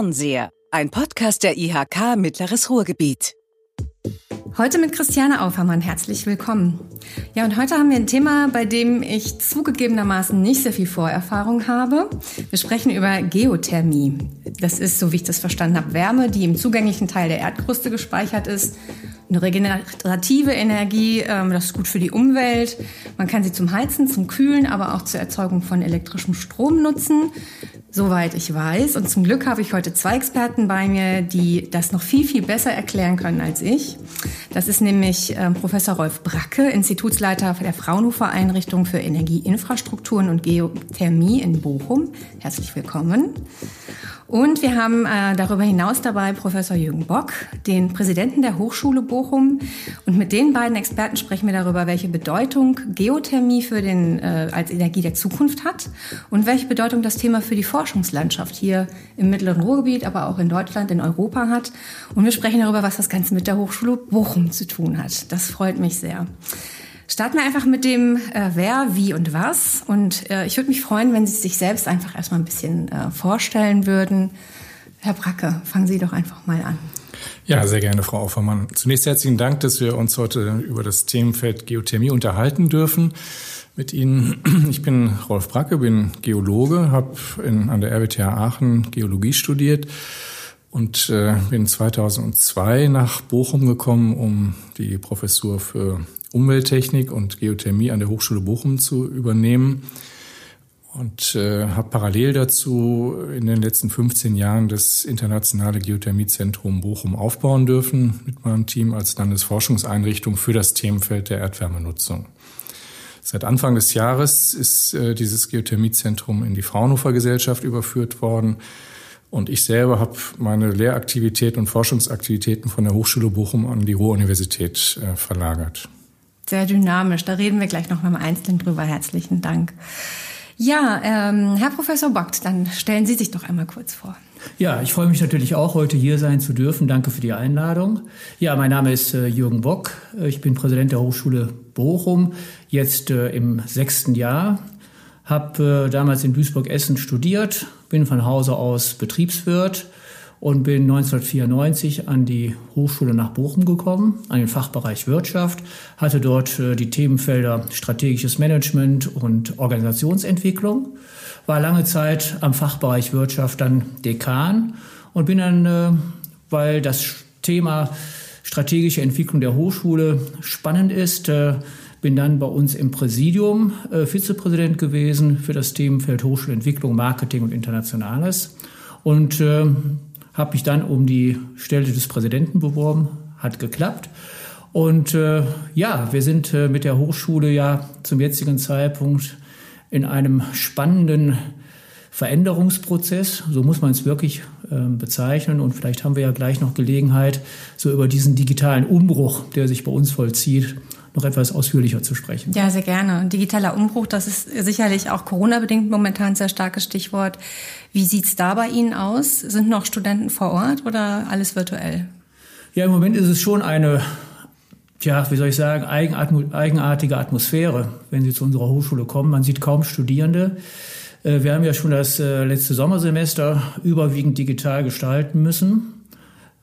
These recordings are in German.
Fernseher, ein Podcast der IHK Mittleres Ruhrgebiet. Heute mit Christiane Aufermann. Herzlich willkommen. Ja, und heute haben wir ein Thema, bei dem ich zugegebenermaßen nicht sehr viel Vorerfahrung habe. Wir sprechen über Geothermie. Das ist, so wie ich das verstanden habe, Wärme, die im zugänglichen Teil der Erdkruste gespeichert ist eine regenerative Energie, ähm, das ist gut für die Umwelt. Man kann sie zum Heizen, zum Kühlen, aber auch zur Erzeugung von elektrischem Strom nutzen. Soweit ich weiß. Und zum Glück habe ich heute zwei Experten bei mir, die das noch viel, viel besser erklären können als ich. Das ist nämlich äh, Professor Rolf Bracke, Institutsleiter der Fraunhofer Einrichtung für Energieinfrastrukturen und Geothermie in Bochum. Herzlich willkommen. Und wir haben äh, darüber hinaus dabei Professor Jürgen Bock, den Präsidenten der Hochschule Bochum. Und mit den beiden Experten sprechen wir darüber, welche Bedeutung Geothermie für den, äh, als Energie der Zukunft hat und welche Bedeutung das Thema für die Forschungslandschaft hier im mittleren Ruhrgebiet, aber auch in Deutschland, in Europa hat. Und wir sprechen darüber, was das Ganze mit der Hochschule Bochum zu tun hat. Das freut mich sehr. Starten wir einfach mit dem äh, Wer, Wie und Was. Und äh, ich würde mich freuen, wenn Sie sich selbst einfach erstmal ein bisschen äh, vorstellen würden. Herr Bracke, fangen Sie doch einfach mal an. Ja, sehr gerne, Frau Aufermann. Zunächst herzlichen Dank, dass wir uns heute über das Themenfeld Geothermie unterhalten dürfen mit Ihnen. Ich bin Rolf Bracke, bin Geologe, habe an der RWTH Aachen Geologie studiert und äh, bin 2002 nach Bochum gekommen, um die Professur für Umwelttechnik und Geothermie an der Hochschule Bochum zu übernehmen und äh, habe parallel dazu in den letzten 15 Jahren das internationale Geothermiezentrum Bochum aufbauen dürfen mit meinem Team als Landesforschungseinrichtung für das Themenfeld der Erdwärmenutzung. Seit Anfang des Jahres ist äh, dieses Geothermiezentrum in die Fraunhofer Gesellschaft überführt worden. Und ich selber habe meine Lehraktivitäten und Forschungsaktivitäten von der Hochschule Bochum an die Ruhr-Universität äh, verlagert. Sehr dynamisch. Da reden wir gleich noch mal im Einzelnen drüber. Herzlichen Dank. Ja, ähm, Herr Professor Bockt, dann stellen Sie sich doch einmal kurz vor. Ja, ich freue mich natürlich auch, heute hier sein zu dürfen. Danke für die Einladung. Ja, mein Name ist äh, Jürgen Bock. Ich bin Präsident der Hochschule Bochum, jetzt äh, im sechsten Jahr. Habe äh, damals in Duisburg-Essen studiert, bin von Hause aus Betriebswirt und bin 1994 an die Hochschule nach Bochum gekommen, an den Fachbereich Wirtschaft, hatte dort äh, die Themenfelder strategisches Management und Organisationsentwicklung, war lange Zeit am Fachbereich Wirtschaft dann Dekan und bin dann, äh, weil das Thema strategische Entwicklung der Hochschule spannend ist, äh, bin dann bei uns im Präsidium Vizepräsident gewesen für das Themenfeld Hochschulentwicklung, Marketing und Internationales. Und habe mich dann um die Stelle des Präsidenten beworben, hat geklappt. Und äh, ja, wir sind äh, mit der Hochschule ja zum jetzigen Zeitpunkt in einem spannenden Veränderungsprozess, so muss man es wirklich äh, bezeichnen. Und vielleicht haben wir ja gleich noch Gelegenheit, so über diesen digitalen Umbruch, der sich bei uns vollzieht, noch etwas ausführlicher zu sprechen. Ja, sehr gerne. Digitaler Umbruch, das ist sicherlich auch Corona-bedingt momentan ein sehr starkes Stichwort. Wie sieht's da bei Ihnen aus? Sind noch Studenten vor Ort oder alles virtuell? Ja, im Moment ist es schon eine, ja, wie soll ich sagen, eigenartige Atmosphäre, wenn Sie zu unserer Hochschule kommen. Man sieht kaum Studierende. Äh, wir haben ja schon das äh, letzte Sommersemester überwiegend digital gestalten müssen.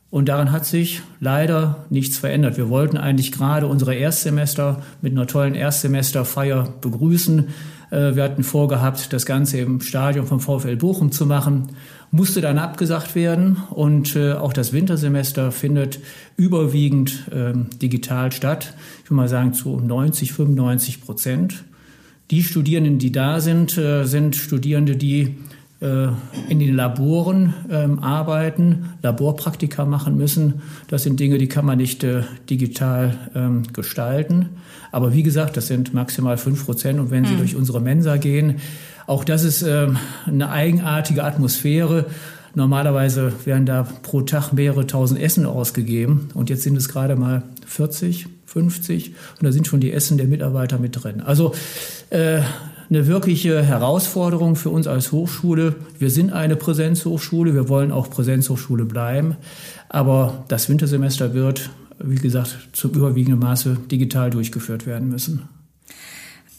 Und daran hat sich leider nichts verändert. Wir wollten eigentlich gerade unsere Erstsemester mit einer tollen Erstsemesterfeier begrüßen. Äh, wir hatten vorgehabt, das Ganze im Stadion vom VfL Bochum zu machen, musste dann abgesagt werden und auch das Wintersemester findet überwiegend ähm, digital statt. Ich würde mal sagen zu 90, 95 Prozent. Die Studierenden, die da sind, äh, sind Studierende, die äh, in den Laboren ähm, arbeiten, Laborpraktika machen müssen. Das sind Dinge, die kann man nicht äh, digital ähm, gestalten. Aber wie gesagt, das sind maximal fünf Prozent. Und wenn Sie hm. durch unsere Mensa gehen, auch das ist ähm, eine eigenartige Atmosphäre. Normalerweise werden da pro Tag mehrere tausend Essen ausgegeben. Und jetzt sind es gerade mal 40, 50. Und da sind schon die Essen der Mitarbeiter mit drin. Also äh, eine wirkliche Herausforderung für uns als Hochschule. Wir sind eine Präsenzhochschule, wir wollen auch Präsenzhochschule bleiben, aber das Wintersemester wird, wie gesagt, zum überwiegenden Maße digital durchgeführt werden müssen.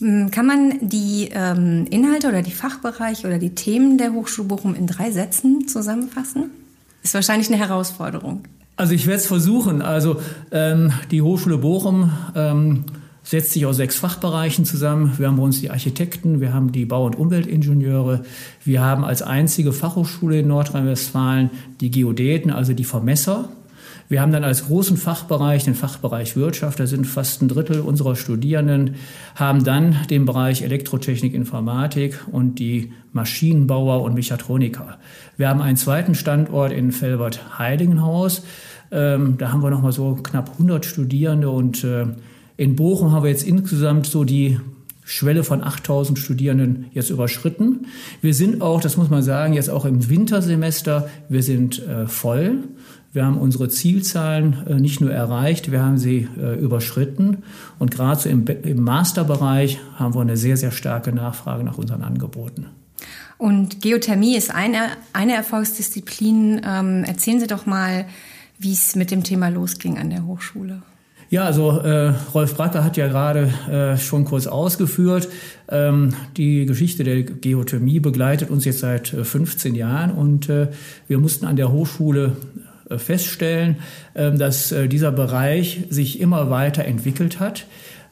Hm, kann man die ähm, Inhalte oder die Fachbereiche oder die Themen der Hochschule Bochum in drei Sätzen zusammenfassen? Ist wahrscheinlich eine Herausforderung. Also ich werde es versuchen. Also ähm, die Hochschule Bochum ähm, setzt sich aus sechs Fachbereichen zusammen. Wir haben bei uns die Architekten, wir haben die Bau- und Umweltingenieure, wir haben als einzige Fachhochschule in Nordrhein-Westfalen die Geodäten, also die Vermesser. Wir haben dann als großen Fachbereich den Fachbereich Wirtschaft, da sind fast ein Drittel unserer Studierenden, haben dann den Bereich Elektrotechnik, Informatik und die Maschinenbauer und Mechatroniker. Wir haben einen zweiten Standort in Felbert-Heidingenhaus. Ähm, da haben wir nochmal so knapp 100 Studierende und äh, in Bochum haben wir jetzt insgesamt so die Schwelle von 8000 Studierenden jetzt überschritten. Wir sind auch, das muss man sagen, jetzt auch im Wintersemester, wir sind äh, voll. Wir haben unsere Zielzahlen äh, nicht nur erreicht, wir haben sie äh, überschritten. Und gerade so im, im Masterbereich haben wir eine sehr, sehr starke Nachfrage nach unseren Angeboten. Und Geothermie ist eine, eine Erfolgsdisziplin. Ähm, erzählen Sie doch mal, wie es mit dem Thema losging an der Hochschule. Ja, also äh, Rolf Bracker hat ja gerade äh, schon kurz ausgeführt. Ähm, die Geschichte der Geothermie begleitet uns jetzt seit äh, 15 Jahren und äh, wir mussten an der Hochschule feststellen, ähm, dass äh, dieser Bereich sich immer weiter entwickelt hat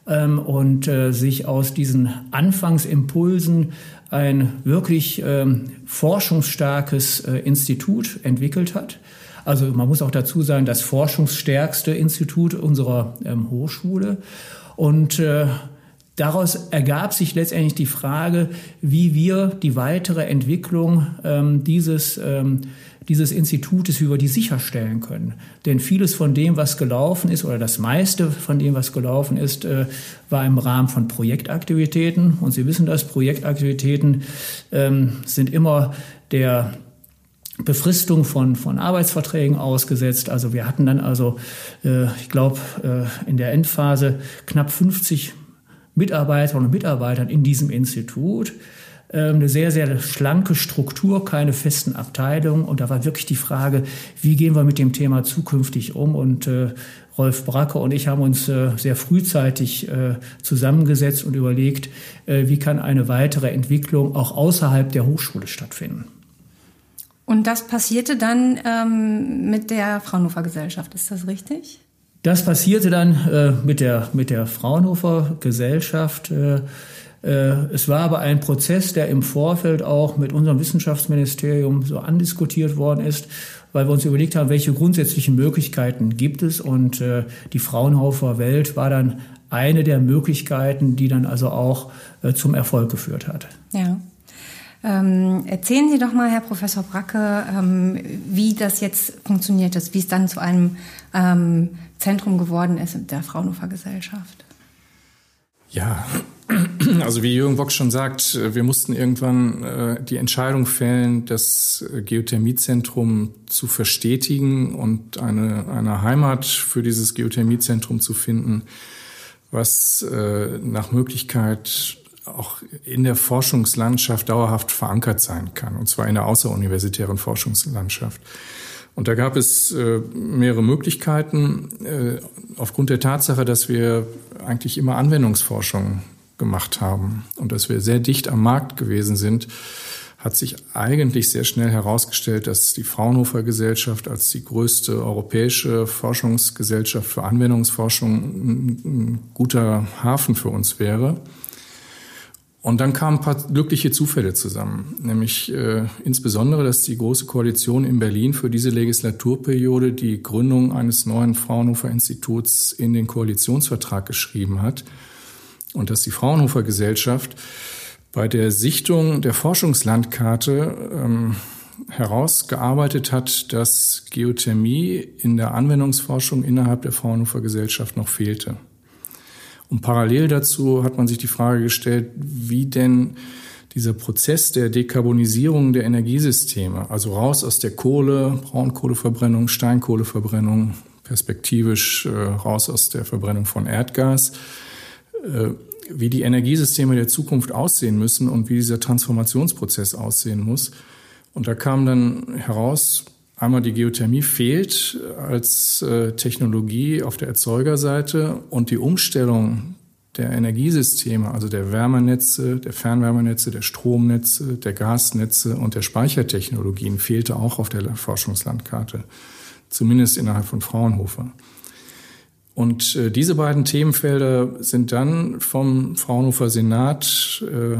ähm, und sich aus diesen Anfangsimpulsen ein wirklich ähm, forschungsstarkes Institut entwickelt hat. Also man muss auch dazu sagen, das forschungsstärkste Institut unserer Hochschule. Und äh, Daraus ergab sich letztendlich die Frage, wie wir die weitere Entwicklung dieses, ähm, dieses Institutes, wie wir die sicherstellen können. Denn vieles von dem, was gelaufen ist, oder das meiste von dem, was gelaufen ist, äh, war im Rahmen von Projektaktivitäten. Und Sie wissen das, Projektaktivitäten ähm, sind immer der Befristung von, von Arbeitsverträgen ausgesetzt. Also wir hatten dann also, äh, ich glaube, äh, in der Endphase knapp 50 Mitarbeiterinnen und Mitarbeitern in diesem Institut. Äh, eine sehr, sehr schlanke Struktur, keine festen Abteilungen. Und da war wirklich die Frage, wie gehen wir mit dem Thema zukünftig um? Und äh, Rolf Bracke und ich haben uns äh, sehr frühzeitig äh, zusammengesetzt und überlegt, äh, wie kann eine weitere Entwicklung auch außerhalb der Hochschule stattfinden. Und das passierte dann ähm, mit der Fraunhofer Gesellschaft, ist das richtig? Das passierte dann äh, mit, der, mit der Fraunhofer Gesellschaft. Äh, es war aber ein Prozess, der im Vorfeld auch mit unserem Wissenschaftsministerium so andiskutiert worden ist, weil wir uns überlegt haben, welche grundsätzlichen Möglichkeiten gibt es. Und äh, die Fraunhofer Welt war dann eine der Möglichkeiten, die dann also auch äh, zum Erfolg geführt hat. Ja. Ähm, erzählen Sie doch mal, Herr Professor Bracke, ähm, wie das jetzt funktioniert ist, wie es dann zu einem ähm, Zentrum geworden ist der Fraunhofer Gesellschaft. Ja, also wie Jürgen Bock schon sagt, wir mussten irgendwann äh, die Entscheidung fällen, das Geothermiezentrum zu verstetigen und eine, eine Heimat für dieses Geothermiezentrum zu finden, was äh, nach Möglichkeit auch in der Forschungslandschaft dauerhaft verankert sein kann, und zwar in der außeruniversitären Forschungslandschaft. Und da gab es äh, mehrere Möglichkeiten. Äh, aufgrund der Tatsache, dass wir eigentlich immer Anwendungsforschung gemacht haben und dass wir sehr dicht am Markt gewesen sind, hat sich eigentlich sehr schnell herausgestellt, dass die Fraunhofer Gesellschaft als die größte europäische Forschungsgesellschaft für Anwendungsforschung ein, ein guter Hafen für uns wäre. Und dann kamen ein paar glückliche Zufälle zusammen, nämlich äh, insbesondere, dass die Große Koalition in Berlin für diese Legislaturperiode die Gründung eines neuen Fraunhofer Instituts in den Koalitionsvertrag geschrieben hat und dass die Fraunhofer Gesellschaft bei der Sichtung der Forschungslandkarte ähm, herausgearbeitet hat, dass Geothermie in der Anwendungsforschung innerhalb der Fraunhofer Gesellschaft noch fehlte. Und parallel dazu hat man sich die Frage gestellt, wie denn dieser Prozess der Dekarbonisierung der Energiesysteme, also raus aus der Kohle, Braunkohleverbrennung, Steinkohleverbrennung, perspektivisch äh, raus aus der Verbrennung von Erdgas, äh, wie die Energiesysteme der Zukunft aussehen müssen und wie dieser Transformationsprozess aussehen muss. Und da kam dann heraus, Einmal die Geothermie fehlt als äh, Technologie auf der Erzeugerseite und die Umstellung der Energiesysteme, also der Wärmenetze, der Fernwärmenetze, der Stromnetze, der Gasnetze und der Speichertechnologien fehlte auch auf der Forschungslandkarte, zumindest innerhalb von Fraunhofer. Und äh, diese beiden Themenfelder sind dann vom Fraunhofer Senat äh,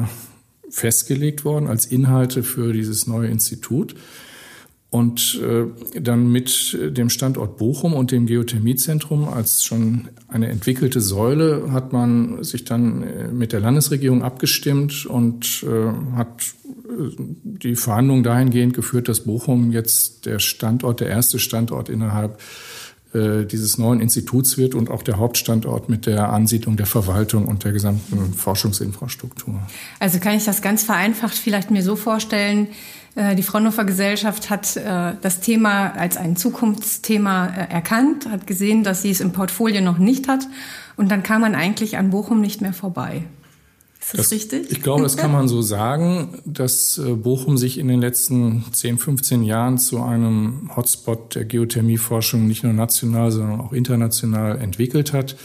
festgelegt worden als Inhalte für dieses neue Institut. Und äh, dann mit dem Standort Bochum und dem Geothermiezentrum als schon eine entwickelte Säule hat man sich dann äh, mit der Landesregierung abgestimmt und äh, hat äh, die Verhandlungen dahingehend geführt, dass Bochum jetzt der Standort, der erste Standort innerhalb äh, dieses neuen Instituts wird und auch der Hauptstandort mit der Ansiedlung der Verwaltung und der gesamten Forschungsinfrastruktur. Also kann ich das ganz vereinfacht vielleicht mir so vorstellen, die Fraunhofer Gesellschaft hat äh, das Thema als ein Zukunftsthema äh, erkannt, hat gesehen, dass sie es im Portfolio noch nicht hat. Und dann kam man eigentlich an Bochum nicht mehr vorbei. Ist das, das richtig? Ich glaube, das kann man so sagen, dass Bochum sich in den letzten 10, 15 Jahren zu einem Hotspot der Geothermieforschung nicht nur national, sondern auch international entwickelt hat.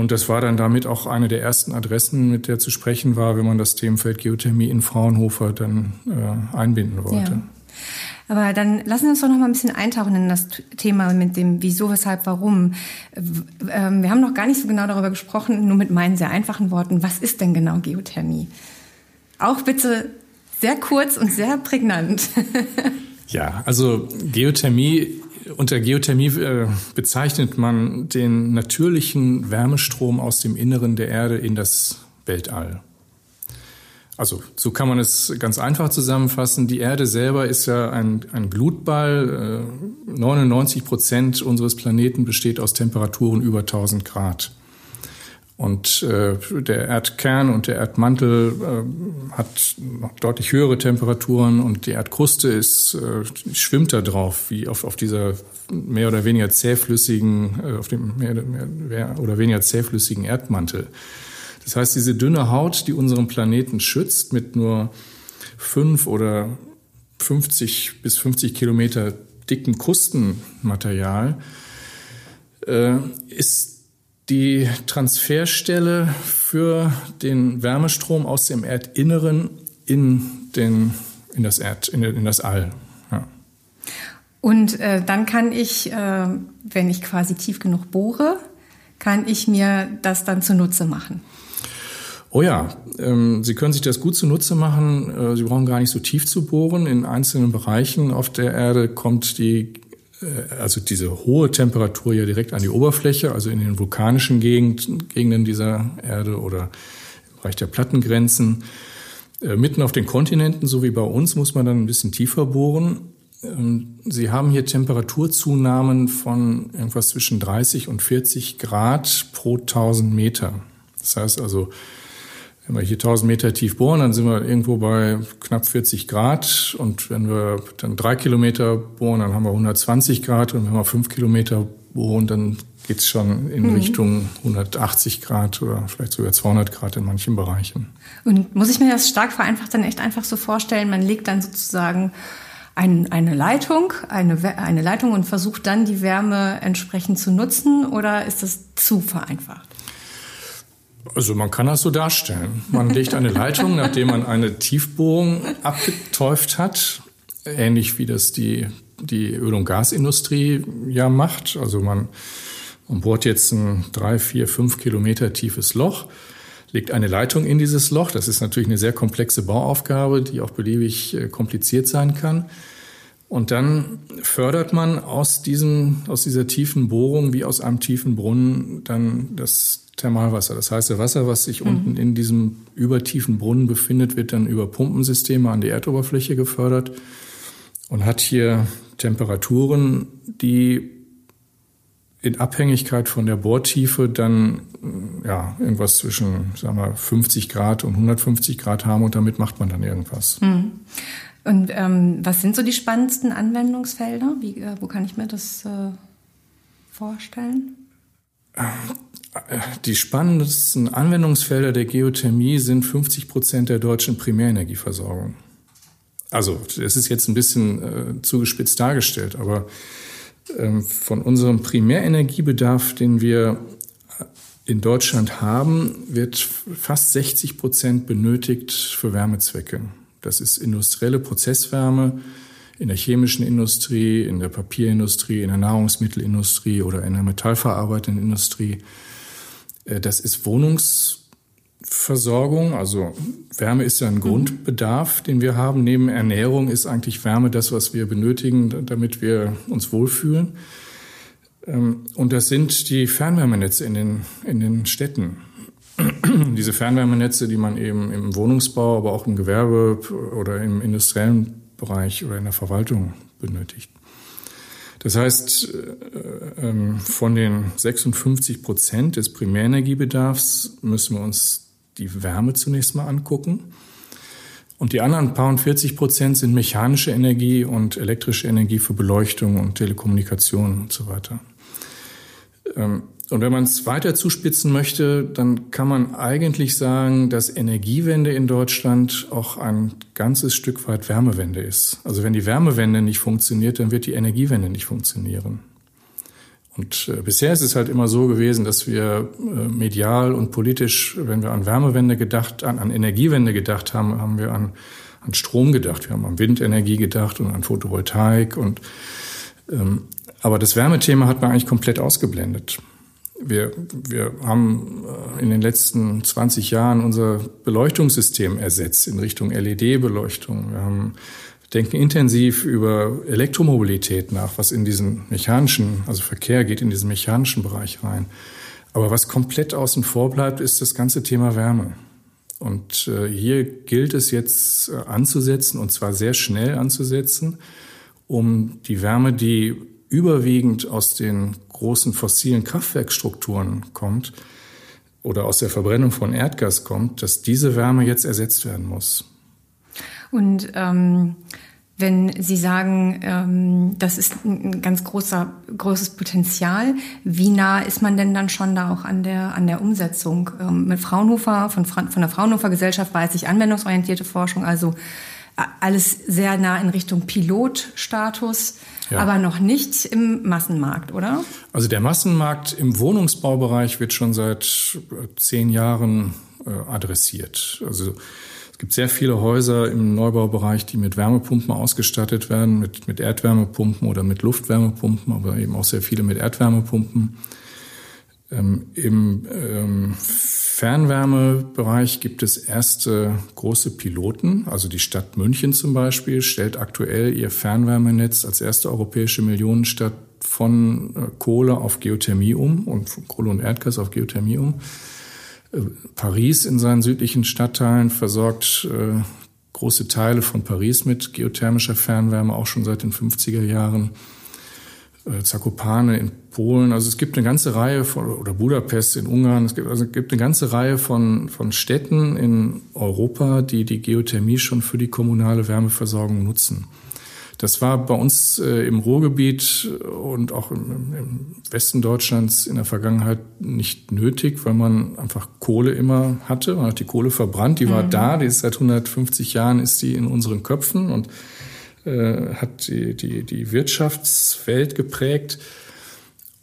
Und das war dann damit auch eine der ersten Adressen, mit der zu sprechen war, wenn man das Themenfeld Geothermie in Fraunhofer dann äh, einbinden wollte. Ja. Aber dann lassen wir uns doch noch mal ein bisschen eintauchen in das Thema mit dem Wieso, Weshalb, Warum. Ähm, wir haben noch gar nicht so genau darüber gesprochen, nur mit meinen sehr einfachen Worten. Was ist denn genau Geothermie? Auch bitte sehr kurz und sehr prägnant. ja, also Geothermie unter Geothermie äh, bezeichnet man den natürlichen Wärmestrom aus dem Inneren der Erde in das Weltall. Also so kann man es ganz einfach zusammenfassen. Die Erde selber ist ja ein, ein Glutball. 99 äh, Prozent unseres Planeten besteht aus Temperaturen über 1000 Grad. Und äh, der Erdkern und der Erdmantel äh, hat deutlich höhere Temperaturen und die Erdkruste ist, äh, schwimmt da drauf, wie auf, auf dieser mehr oder weniger zähflüssigen, äh, auf dem mehr, mehr oder weniger zähflüssigen Erdmantel. Das heißt, diese dünne Haut, die unseren Planeten schützt, mit nur fünf oder 50 bis 50 Kilometer dicken Krustenmaterial, äh, ist die Transferstelle für den Wärmestrom aus dem Erdinneren in, den, in, das, Erd, in, in das All. Ja. Und äh, dann kann ich, äh, wenn ich quasi tief genug bohre, kann ich mir das dann zunutze machen. Oh ja, ähm, Sie können sich das gut zunutze machen. Äh, Sie brauchen gar nicht so tief zu bohren. In einzelnen Bereichen auf der Erde kommt die also diese hohe Temperatur ja direkt an die Oberfläche, also in den vulkanischen Gegend, Gegenden dieser Erde oder im Bereich der Plattengrenzen. Äh, mitten auf den Kontinenten, so wie bei uns, muss man dann ein bisschen tiefer bohren. Ähm, Sie haben hier Temperaturzunahmen von irgendwas zwischen 30 und 40 Grad pro 1000 Meter. Das heißt also, wenn wir hier 1000 Meter tief bohren, dann sind wir irgendwo bei knapp 40 Grad. Und wenn wir dann drei Kilometer bohren, dann haben wir 120 Grad. Und wenn wir fünf Kilometer bohren, dann geht es schon in mhm. Richtung 180 Grad oder vielleicht sogar 200 Grad in manchen Bereichen. Und muss ich mir das stark vereinfacht dann echt einfach so vorstellen, man legt dann sozusagen ein, eine Leitung, eine, eine Leitung und versucht dann die Wärme entsprechend zu nutzen oder ist das zu vereinfacht? Also man kann das so darstellen. Man legt eine Leitung, nachdem man eine Tiefbohrung abgetäuft hat, ähnlich wie das die, die Öl- und Gasindustrie ja macht. Also man, man bohrt jetzt ein drei, vier, fünf Kilometer tiefes Loch, legt eine Leitung in dieses Loch. Das ist natürlich eine sehr komplexe Bauaufgabe, die auch beliebig äh, kompliziert sein kann. Und dann fördert man aus, diesem, aus dieser tiefen Bohrung wie aus einem tiefen Brunnen dann das Thermalwasser. Das heißt, das Wasser, was sich mhm. unten in diesem übertiefen Brunnen befindet, wird dann über Pumpensysteme an die Erdoberfläche gefördert und hat hier Temperaturen, die in Abhängigkeit von der Bohrtiefe dann ja irgendwas zwischen sagen wir 50 Grad und 150 Grad haben und damit macht man dann irgendwas. Mhm. Und ähm, was sind so die spannendsten Anwendungsfelder? Wie, äh, wo kann ich mir das äh, vorstellen? Die spannendsten Anwendungsfelder der Geothermie sind 50 Prozent der deutschen Primärenergieversorgung. Also, das ist jetzt ein bisschen äh, zugespitzt dargestellt, aber ähm, von unserem Primärenergiebedarf, den wir in Deutschland haben, wird fast 60 Prozent benötigt für Wärmezwecke. Das ist industrielle Prozesswärme in der chemischen Industrie, in der Papierindustrie, in der Nahrungsmittelindustrie oder in der metallverarbeitenden Industrie. Äh, das ist Wohnungsversorgung, also Wärme ist ja ein mhm. Grundbedarf, den wir haben. Neben Ernährung ist eigentlich Wärme das, was wir benötigen, damit wir uns wohlfühlen. Ähm, und das sind die Fernwärmenetze in den, in den Städten. Diese Fernwärmenetze, die man eben im Wohnungsbau, aber auch im Gewerbe oder im industriellen Bereich oder in der Verwaltung benötigt. Das heißt, äh, ähm, von den 56 Prozent des Primärenergiebedarfs müssen wir uns die Wärme zunächst mal angucken. Und die anderen paar und 40 Prozent sind mechanische Energie und elektrische Energie für Beleuchtung und Telekommunikation und so weiter. Und wenn man es weiter zuspitzen möchte, dann kann man eigentlich sagen, dass Energiewende in Deutschland auch ein ganzes Stück weit Wärmewende ist. Also wenn die Wärmewende nicht funktioniert, dann wird die Energiewende nicht funktionieren. Und äh, bisher ist es halt immer so gewesen, dass wir äh, medial und politisch, wenn wir an Wärmewende gedacht, an, an Energiewende gedacht haben, haben wir an, an Strom gedacht. Wir haben an Windenergie gedacht und an Photovoltaik und ähm, aber das Wärmethema hat man eigentlich komplett ausgeblendet. Wir, wir haben äh, in den letzten 20 Jahren unser Beleuchtungssystem ersetzt in Richtung LED-Beleuchtung. Wir haben, denken intensiv über Elektromobilität nach, was in diesen mechanischen, also Verkehr geht in diesen mechanischen Bereich rein. Aber was komplett außen vor bleibt, ist das ganze Thema Wärme. Und äh, hier gilt es jetzt äh, anzusetzen, und zwar sehr schnell anzusetzen, um die Wärme, die überwiegend aus den großen fossilen Kraftwerkstrukturen kommt oder aus der Verbrennung von Erdgas kommt, dass diese Wärme jetzt ersetzt werden muss. Und ähm, wenn Sie sagen, ähm, das ist ein ganz großer, großes Potenzial, wie nah ist man denn dann schon da auch an der, an der Umsetzung? Ähm, mit Fraunhofer, von, von der Fraunhofer Gesellschaft weiß ich anwendungsorientierte Forschung, also alles sehr nah in Richtung Pilotstatus, ja. aber noch nicht im Massenmarkt, oder? Also der Massenmarkt im Wohnungsbaubereich wird schon seit äh, zehn Jahren äh, adressiert. Also es gibt sehr viele Häuser im Neubaubereich, die mit Wärmepumpen ausgestattet werden, mit, mit Erdwärmepumpen oder mit Luftwärmepumpen, aber eben auch sehr viele mit Erdwärmepumpen. Ähm, Im ähm, Fernwärmebereich gibt es erste große Piloten. Also die Stadt München zum Beispiel stellt aktuell ihr Fernwärmenetz als erste europäische Millionenstadt von äh, Kohle auf Geothermie um und von Kohle und Erdgas auf Geothermie um. Äh, Paris in seinen südlichen Stadtteilen versorgt äh, große Teile von Paris mit geothermischer Fernwärme auch schon seit den 50er Jahren. Äh, Zakopane in Polen. Also es gibt eine ganze Reihe von, oder Budapest in Ungarn. Es gibt, also es gibt eine ganze Reihe von, von Städten in Europa, die die Geothermie schon für die kommunale Wärmeversorgung nutzen. Das war bei uns äh, im Ruhrgebiet und auch im, im, Westen Deutschlands in der Vergangenheit nicht nötig, weil man einfach Kohle immer hatte. Man hat die Kohle verbrannt, die war mhm. da, die ist seit 150 Jahren ist die in unseren Köpfen und äh, hat die, die, die Wirtschaftswelt geprägt.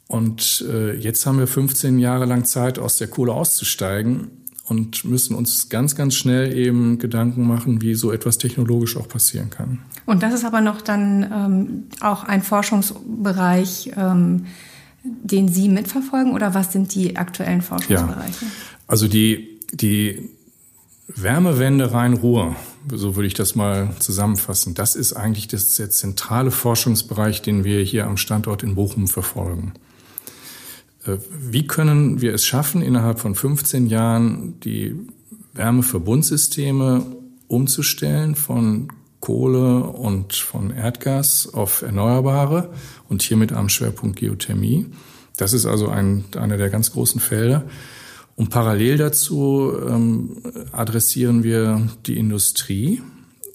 Und äh, jetzt haben wir 15 Jahre lang Zeit, aus der Kohle auszusteigen und müssen uns ganz, ganz schnell eben Gedanken machen, wie so etwas technologisch auch passieren kann. Und das ist aber noch dann ähm, auch ein Forschungsbereich, ähm, den Sie mitverfolgen oder was sind die aktuellen Forschungsbereiche? Ja, also die, die Wärmewende Rhein-Ruhr, so würde ich das mal zusammenfassen, das ist eigentlich das, der zentrale Forschungsbereich, den wir hier am Standort in Bochum verfolgen. Äh, wie können wir es schaffen, innerhalb von 15 Jahren die Wärmeverbundsysteme umzustellen von Kohle und von Erdgas auf Erneuerbare und hier mit einem Schwerpunkt Geothermie. Das ist also ein, einer der ganz großen Felder. Und parallel dazu ähm, adressieren wir die Industrie.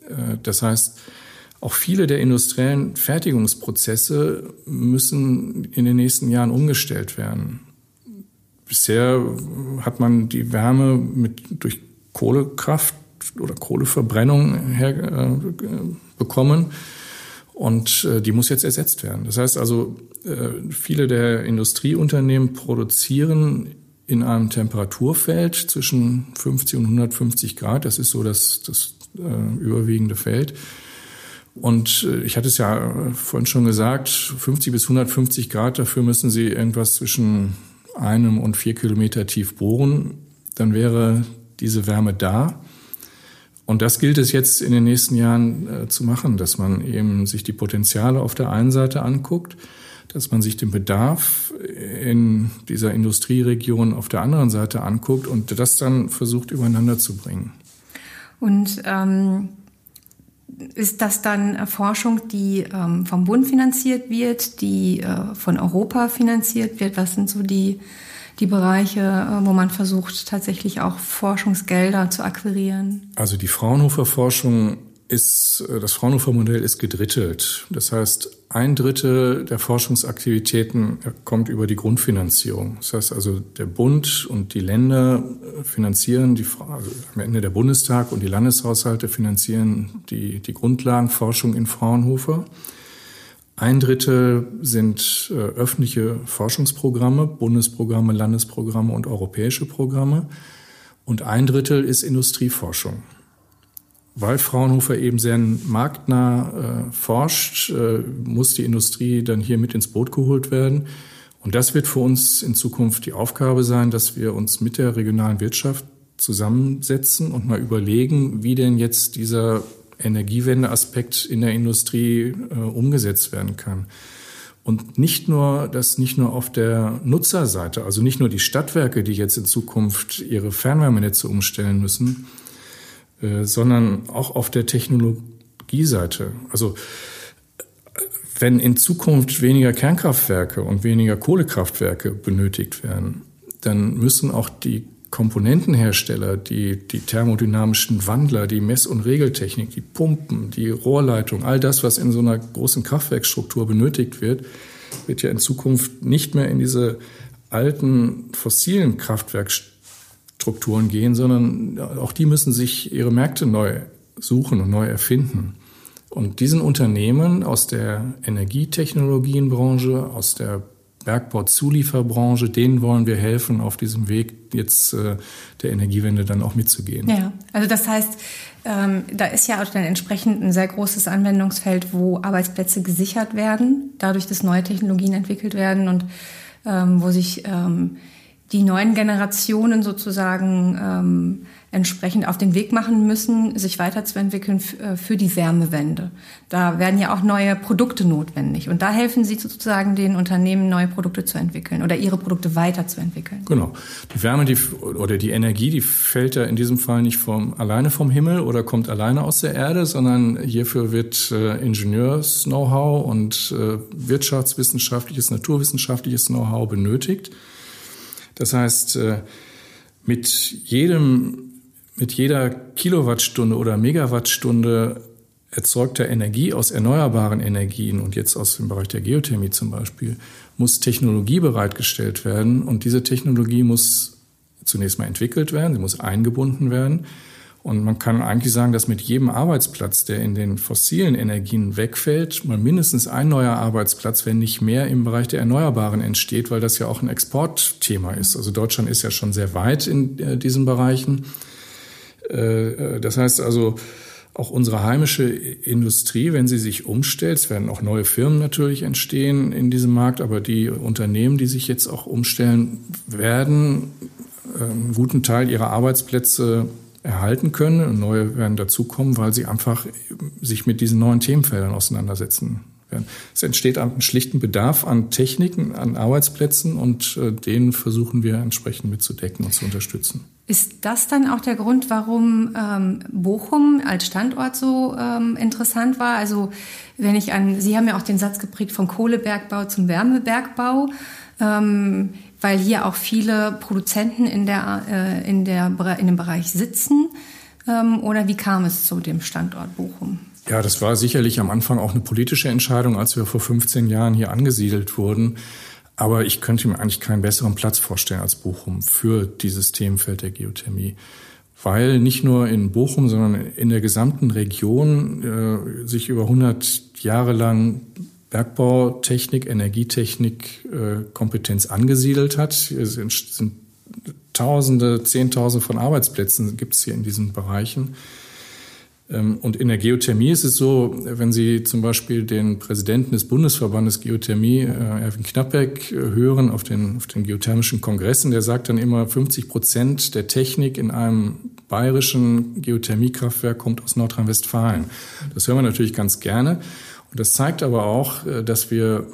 Äh, das heißt, auch viele der industriellen Fertigungsprozesse müssen in den nächsten Jahren umgestellt werden. Bisher hat man die Wärme mit, durch Kohlekraft oder Kohleverbrennung her, äh, bekommen. Und äh, die muss jetzt ersetzt werden. Das heißt also, äh, viele der Industrieunternehmen produzieren in einem Temperaturfeld zwischen 50 und 150 Grad. Das ist so das, das äh, überwiegende Feld. Und äh, ich hatte es ja vorhin schon gesagt, 50 bis 150 Grad, dafür müssen Sie irgendwas zwischen einem und vier Kilometer tief bohren. Dann wäre diese Wärme da. Und das gilt es jetzt in den nächsten Jahren äh, zu machen, dass man eben sich die Potenziale auf der einen Seite anguckt, dass man sich den Bedarf in dieser Industrieregion auf der anderen Seite anguckt und das dann versucht übereinander zu bringen. Und ähm, ist das dann Forschung, die ähm, vom Bund finanziert wird, die äh, von Europa finanziert wird? Was sind so die die Bereiche, äh, wo man versucht, tatsächlich auch Forschungsgelder zu akquirieren? Also die Fraunhofer Forschung ist, äh, das Fraunhofer Modell ist gedrittelt. Das heißt, ein Drittel der Forschungsaktivitäten kommt über die Grundfinanzierung. Das heißt also, der Bund und die Länder äh, finanzieren die, also am Ende der Bundestag und die Landeshaushalte finanzieren die, die Grundlagenforschung in Fraunhofer. Ein Drittel sind äh, öffentliche Forschungsprogramme, Bundesprogramme, Landesprogramme und europäische Programme. Und ein Drittel ist Industrieforschung. Weil Fraunhofer eben sehr marktnah äh, forscht, äh, muss die Industrie dann hier mit ins Boot geholt werden. Und das wird für uns in Zukunft die Aufgabe sein, dass wir uns mit der regionalen Wirtschaft zusammensetzen und mal überlegen, wie denn jetzt dieser Energiewendeaspekt in der Industrie äh, umgesetzt werden kann. Und nicht nur, dass nicht nur auf der Nutzerseite, also nicht nur die Stadtwerke, die jetzt in Zukunft ihre Fernwärmenetze umstellen müssen, sondern auch auf der Technologieseite. Also wenn in Zukunft weniger Kernkraftwerke und weniger Kohlekraftwerke benötigt werden, dann müssen auch die Komponentenhersteller, die, die thermodynamischen Wandler, die Mess- und Regeltechnik, die Pumpen, die Rohrleitung, all das, was in so einer großen Kraftwerkstruktur benötigt wird, wird ja in Zukunft nicht mehr in diese alten fossilen Kraftwerkstrukturen gehen, sondern auch die müssen sich ihre Märkte neu suchen und neu erfinden. Und diesen Unternehmen aus der Energietechnologienbranche, aus der Bergbauzulieferbranche, denen wollen wir helfen, auf diesem Weg jetzt äh, der Energiewende dann auch mitzugehen. Ja, also das heißt, ähm, da ist ja auch dann entsprechend ein sehr großes Anwendungsfeld, wo Arbeitsplätze gesichert werden, dadurch, dass neue Technologien entwickelt werden und ähm, wo sich ähm, die neuen Generationen sozusagen ähm, entsprechend auf den Weg machen müssen, sich weiterzuentwickeln äh, für die Wärmewende. Da werden ja auch neue Produkte notwendig. Und da helfen Sie sozusagen den Unternehmen, neue Produkte zu entwickeln oder ihre Produkte weiterzuentwickeln. Genau. Die Wärme die, oder die Energie, die fällt ja in diesem Fall nicht vom, alleine vom Himmel oder kommt alleine aus der Erde, sondern hierfür wird äh, Ingenieurs-Know-how und äh, wirtschaftswissenschaftliches, naturwissenschaftliches Know-how benötigt. Das heißt, äh, mit jedem mit jeder Kilowattstunde oder Megawattstunde erzeugter Energie aus erneuerbaren Energien und jetzt aus dem Bereich der Geothermie zum Beispiel, muss Technologie bereitgestellt werden und diese Technologie muss zunächst mal entwickelt werden, sie muss eingebunden werden. Und man kann eigentlich sagen, dass mit jedem Arbeitsplatz, der in den fossilen Energien wegfällt, mal mindestens ein neuer Arbeitsplatz, wenn nicht mehr, im Bereich der Erneuerbaren entsteht, weil das ja auch ein Exportthema ist. Also Deutschland ist ja schon sehr weit in äh, diesen Bereichen. Äh, das heißt also, auch unsere heimische Industrie, wenn sie sich umstellt, es werden auch neue Firmen natürlich entstehen in diesem Markt, aber die Unternehmen, die sich jetzt auch umstellen, werden ähm, einen guten Teil ihrer Arbeitsplätze erhalten können und neue werden dazukommen, weil sie einfach sich mit diesen neuen Themenfeldern auseinandersetzen werden. Es entsteht einen schlichten Bedarf an Techniken, an Arbeitsplätzen und äh, den versuchen wir entsprechend mitzudecken und zu unterstützen. Ist das dann auch der Grund, warum ähm, Bochum als Standort so ähm, interessant war? Also wenn ich an, Sie haben ja auch den Satz geprägt vom Kohlebergbau zum Wärmebergbau, ähm, weil hier auch viele Produzenten in, der, äh, in, der, in dem Bereich sitzen. Ähm, oder wie kam es zu dem Standort Bochum? Ja, das war sicherlich am Anfang auch eine politische Entscheidung, als wir vor 15 Jahren hier angesiedelt wurden. Aber ich könnte mir eigentlich keinen besseren Platz vorstellen als Bochum für dieses Themenfeld der Geothermie. Weil nicht nur in Bochum, sondern in der gesamten Region äh, sich über 100 Jahre lang Bergbautechnik, Energietechnik, äh, Kompetenz angesiedelt hat. Es sind Tausende, Zehntausende von Arbeitsplätzen gibt es hier in diesen Bereichen. Ähm, und in der Geothermie ist es so, wenn Sie zum Beispiel den Präsidenten des Bundesverbandes Geothermie, äh, Erwin Knappeck, äh, hören auf den, auf den geothermischen Kongressen, der sagt dann immer, 50 Prozent der Technik in einem bayerischen Geothermiekraftwerk kommt aus Nordrhein-Westfalen. Das hören wir natürlich ganz gerne. Und das zeigt aber auch, äh, dass wir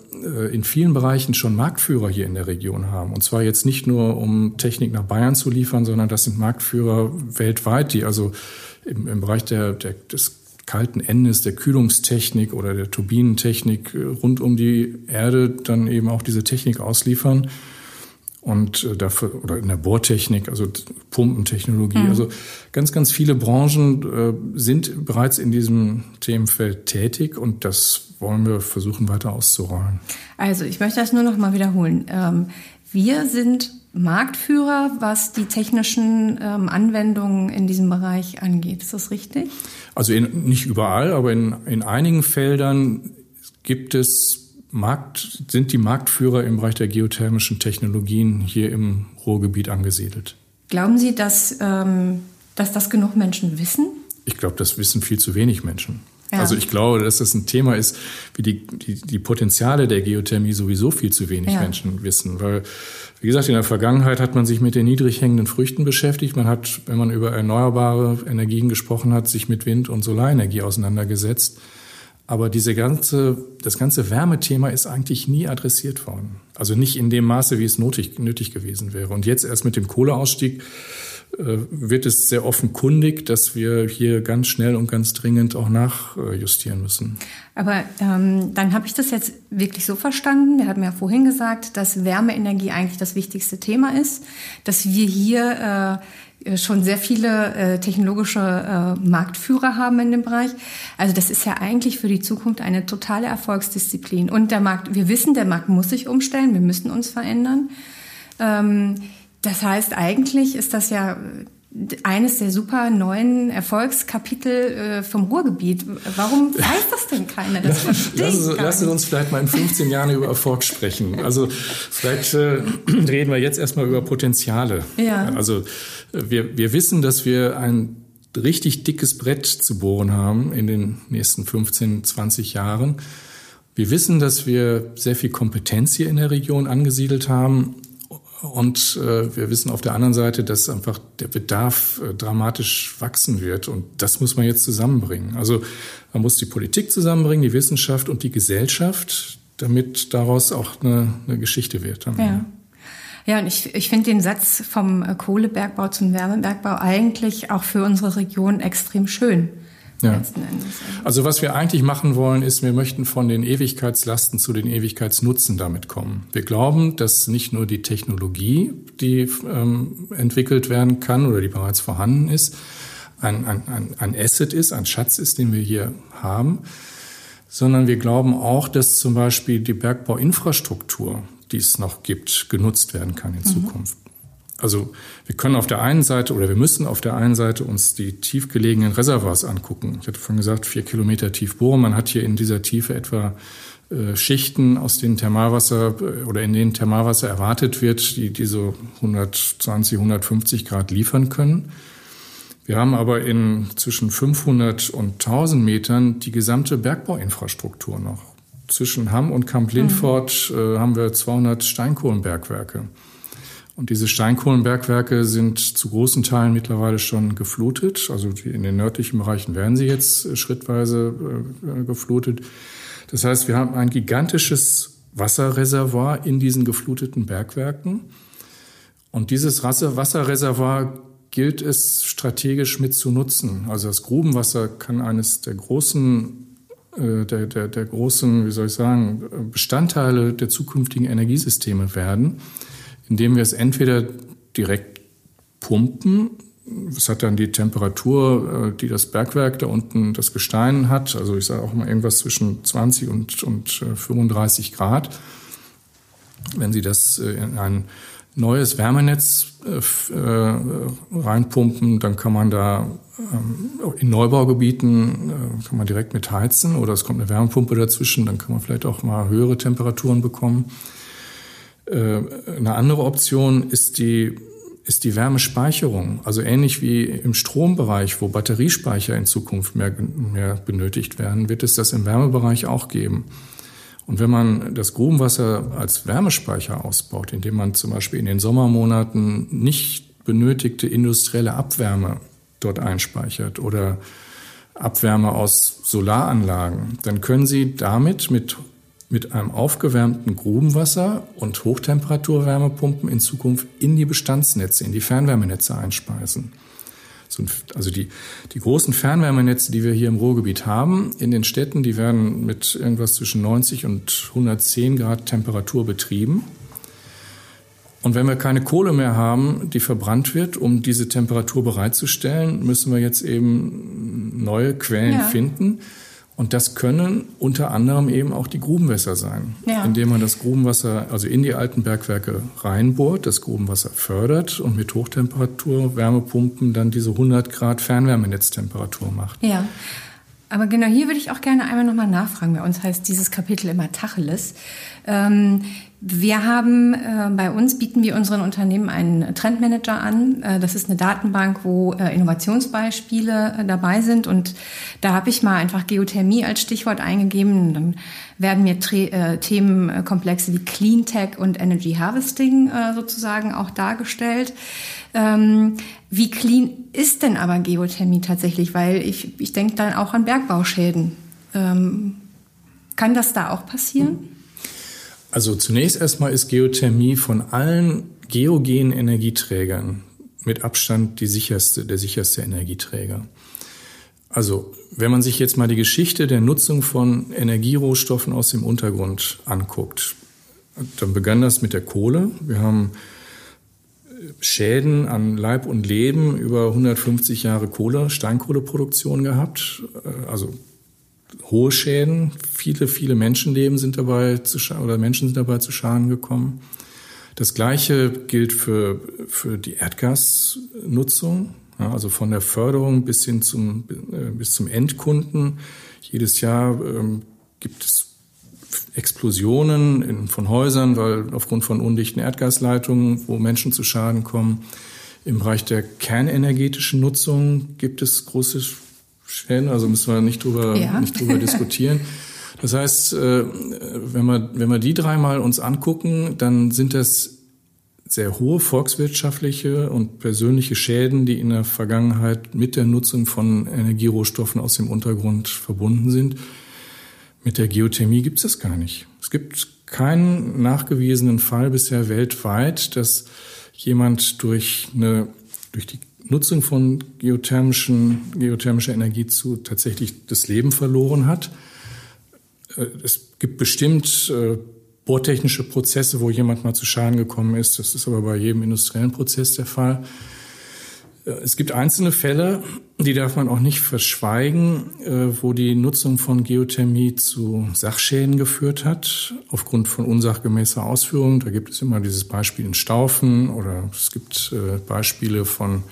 in vielen Bereichen schon Marktführer hier in der Region haben. Und zwar jetzt nicht nur, um Technik nach Bayern zu liefern, sondern das sind Marktführer weltweit, die also im, im Bereich der, der, des kalten Endes, der Kühlungstechnik oder der Turbinentechnik äh, rund um die Erde dann eben auch diese Technik ausliefern. Und äh, dafür, oder in der Bohrtechnik, also Pumpentechnologie. Mhm. Also ganz, ganz viele Branchen äh, sind bereits in diesem Themenfeld tätig und das wollen wir versuchen weiter auszurollen. Also ich möchte das nur noch mal wiederholen. Ähm, wir sind Marktführer, was die technischen ähm, Anwendungen in diesem Bereich angeht. Ist das richtig? Also in, nicht überall, aber in, in einigen Feldern gibt es Markt, sind die Marktführer im Bereich der geothermischen Technologien hier im Ruhrgebiet angesiedelt. Glauben Sie, dass, ähm, dass das genug Menschen wissen? Ich glaube, das wissen viel zu wenig Menschen. Ja. Also ich glaube, dass das ein Thema ist, wie die, die, die Potenziale der Geothermie sowieso viel zu wenig ja. Menschen wissen. Weil, wie gesagt, in der Vergangenheit hat man sich mit den niedrig hängenden Früchten beschäftigt. Man hat, wenn man über erneuerbare Energien gesprochen hat, sich mit Wind- und Solarenergie auseinandergesetzt. Aber diese ganze, das ganze Wärmethema ist eigentlich nie adressiert worden. Also nicht in dem Maße, wie es nötig, nötig gewesen wäre. Und jetzt erst mit dem Kohleausstieg äh, wird es sehr offenkundig, dass wir hier ganz schnell und ganz dringend auch nachjustieren müssen. Aber ähm, dann habe ich das jetzt wirklich so verstanden. Wir hatten ja vorhin gesagt, dass Wärmeenergie eigentlich das wichtigste Thema ist, dass wir hier äh, schon sehr viele äh, technologische äh, Marktführer haben in dem Bereich. Also das ist ja eigentlich für die Zukunft eine totale Erfolgsdisziplin. Und der Markt, wir wissen, der Markt muss sich umstellen, wir müssen uns verändern. Ähm, das heißt, eigentlich ist das ja eines der super neuen Erfolgskapitel äh, vom Ruhrgebiet. Warum weiß das denn keiner? Das verstehe lass, ich gar lass uns vielleicht mal in 15 Jahren über Erfolg sprechen. Also vielleicht äh, reden wir jetzt erstmal über Potenziale. Ja. Also wir, wir wissen, dass wir ein richtig dickes Brett zu bohren haben in den nächsten 15, 20 Jahren. Wir wissen, dass wir sehr viel Kompetenz hier in der Region angesiedelt haben und äh, wir wissen auf der anderen Seite, dass einfach der Bedarf äh, dramatisch wachsen wird. Und das muss man jetzt zusammenbringen. Also man muss die Politik zusammenbringen, die Wissenschaft und die Gesellschaft, damit daraus auch eine, eine Geschichte wird. Ja. Ja, und ich, ich finde den Satz vom Kohlebergbau zum Wärmebergbau eigentlich auch für unsere Region extrem schön. Ja. Also was wir eigentlich machen wollen, ist, wir möchten von den Ewigkeitslasten zu den Ewigkeitsnutzen damit kommen. Wir glauben, dass nicht nur die Technologie, die ähm, entwickelt werden kann oder die bereits vorhanden ist, ein, ein, ein Asset ist, ein Schatz ist, den wir hier haben, sondern wir glauben auch, dass zum Beispiel die Bergbauinfrastruktur, die es noch gibt, genutzt werden kann in mhm. Zukunft. Also wir können auf der einen Seite oder wir müssen auf der einen Seite uns die tiefgelegenen Reservoirs angucken. Ich hatte vorhin gesagt, vier Kilometer tief bohren. Man hat hier in dieser Tiefe etwa äh, Schichten, aus denen Thermalwasser äh, oder in denen Thermalwasser erwartet wird, die diese 120, 150 Grad liefern können. Wir haben aber in zwischen 500 und 1000 Metern die gesamte Bergbauinfrastruktur noch. Zwischen Hamm und Kamp Lindfort mhm. äh, haben wir 200 Steinkohlenbergwerke. Und diese Steinkohlenbergwerke sind zu großen Teilen mittlerweile schon geflutet. Also in den nördlichen Bereichen werden sie jetzt äh, schrittweise äh, geflutet. Das heißt, wir haben ein gigantisches Wasserreservoir in diesen gefluteten Bergwerken. Und dieses Wasserreservoir gilt es strategisch mit zu nutzen. Also das Grubenwasser kann eines der großen äh, der, der, der großen, wie soll ich sagen, Bestandteile der zukünftigen Energiesysteme werden indem wir es entweder direkt pumpen. Es hat dann die Temperatur, äh, die das Bergwerk da unten, das Gestein hat. Also ich sage auch mal irgendwas zwischen 20 und, und 35 äh, Grad. Wenn Sie das äh, in ein neues Wärmenetz reinpumpen, dann kann man da ähm, in Neubaugebieten kann man direkt mit heizen oder es kommt eine Wärmepumpe dazwischen, dann kann man vielleicht auch mal höhere Temperaturen bekommen. Äh, eine andere Option ist die ist die Wärmespeicherung. Also ähnlich wie im Strombereich, wo Batteriespeicher in Zukunft mehr, mehr benötigt werden, wird es das im Wärmebereich auch geben. Und wenn man das Grubenwasser als Wärmespeicher ausbaut, indem man zum Beispiel in den Sommermonaten nicht benötigte industrielle Abwärme dort einspeichert oder Abwärme aus Solaranlagen, dann können Sie damit mit, mit einem aufgewärmten Grubenwasser und Hochtemperaturwärmepumpen in Zukunft in die Bestandsnetze, in die Fernwärmenetze einspeisen. Also die, die großen Fernwärmenetze, die wir hier im Ruhrgebiet haben, in den Städten, die werden mit irgendwas zwischen 90 und 110 Grad Temperatur betrieben. Und wenn wir keine Kohle mehr haben, die verbrannt wird, um diese Temperatur bereitzustellen, müssen wir jetzt eben neue Quellen ja. finden. Und das können unter anderem eben auch die Grubenwässer sein, ja. indem man das Grubenwasser also in die alten Bergwerke reinbohrt, das Grubenwasser fördert und mit Hochtemperatur Wärmepumpen dann diese 100 Grad Fernwärmenetztemperatur macht. Ja. Aber genau hier würde ich auch gerne einmal nochmal nachfragen. Bei uns heißt dieses Kapitel immer Tacheles. Ähm, wir haben äh, bei uns bieten wir unseren Unternehmen einen Trendmanager an. Äh, das ist eine Datenbank, wo äh, Innovationsbeispiele äh, dabei sind. Und da habe ich mal einfach Geothermie als Stichwort eingegeben. Dann werden mir Tre äh, Themenkomplexe wie Clean Tech und Energy Harvesting äh, sozusagen auch dargestellt. Ähm, wie clean ist denn aber Geothermie tatsächlich? Weil ich, ich denke dann auch an Bergbauschäden. Ähm, kann das da auch passieren? Also zunächst erstmal ist Geothermie von allen geogenen Energieträgern mit Abstand die sicherste, der sicherste Energieträger. Also, wenn man sich jetzt mal die Geschichte der Nutzung von Energierohstoffen aus dem Untergrund anguckt, dann begann das mit der Kohle. Wir haben Schäden an Leib und Leben über 150 Jahre Kohle, Steinkohleproduktion gehabt. Also hohe Schäden. Viele, viele Menschenleben sind dabei zu, oder Menschen sind dabei zu Schaden gekommen. Das Gleiche gilt für, für die Erdgasnutzung, ja, also von der Förderung bis hin zum, äh, bis zum Endkunden. Jedes Jahr ähm, gibt es Explosionen in, von Häusern, weil aufgrund von undichten Erdgasleitungen, wo Menschen zu Schaden kommen. Im Bereich der kernenergetischen Nutzung gibt es große stellen, also müssen wir nicht drüber, ja. nicht drüber diskutieren. Das heißt, äh, wenn wir, wenn wir die dreimal uns angucken, dann sind das sehr hohe volkswirtschaftliche und persönliche Schäden, die in der Vergangenheit mit der Nutzung von Energierohstoffen aus dem Untergrund verbunden sind. Mit der Geothermie gibt es das gar nicht. Es gibt keinen nachgewiesenen Fall bisher weltweit, dass jemand durch eine durch die Nutzung von geothermischen, geothermischer Energie zu tatsächlich das Leben verloren hat. Äh, es gibt bestimmt äh, bohrtechnische Prozesse, wo jemand mal zu Schaden gekommen ist. Das ist aber bei jedem industriellen Prozess der Fall. Äh, es gibt einzelne Fälle, die darf man auch nicht verschweigen, wo die Nutzung von Geothermie zu Sachschäden geführt hat, aufgrund von unsachgemäßer Ausführung. Da gibt es immer dieses Beispiel in Staufen oder es gibt Beispiele von